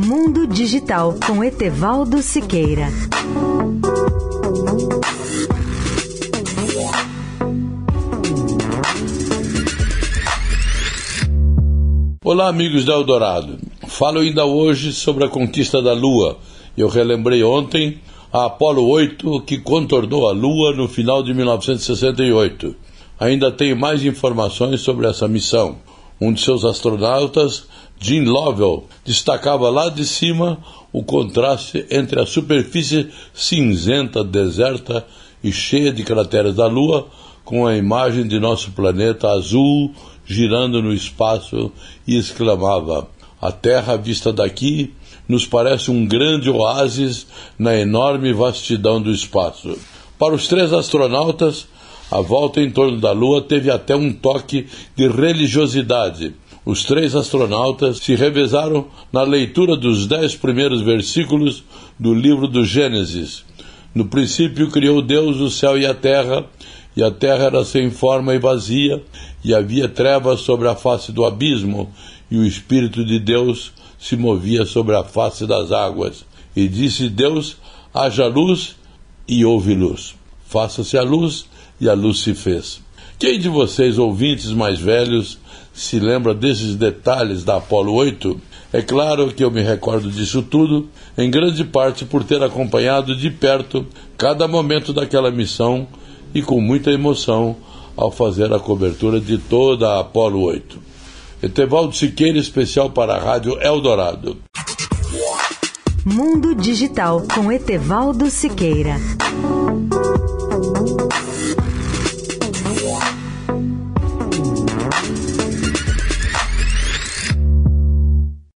Mundo Digital com Etevaldo Siqueira. Olá, amigos da Eldorado. Falo ainda hoje sobre a conquista da Lua. Eu relembrei ontem a Apollo 8 que contornou a Lua no final de 1968. Ainda tenho mais informações sobre essa missão. Um de seus astronautas, Jim Lovell, destacava lá de cima o contraste entre a superfície cinzenta, deserta e cheia de crateras da Lua com a imagem de nosso planeta azul girando no espaço e exclamava: A Terra vista daqui nos parece um grande oásis na enorme vastidão do espaço. Para os três astronautas, a volta em torno da Lua teve até um toque de religiosidade. Os três astronautas se revezaram na leitura dos dez primeiros versículos do livro do Gênesis. No princípio criou Deus o céu e a terra, e a terra era sem forma e vazia, e havia trevas sobre a face do abismo, e o Espírito de Deus se movia sobre a face das águas. E disse Deus: haja luz, e houve luz. Faça-se a luz, e a luz se fez. Quem de vocês, ouvintes mais velhos, se lembra desses detalhes da Apolo 8? É claro que eu me recordo disso tudo, em grande parte por ter acompanhado de perto cada momento daquela missão e com muita emoção ao fazer a cobertura de toda a Apolo 8. Etevaldo Siqueira, especial para a Rádio Eldorado. Mundo Digital com Etevaldo Siqueira.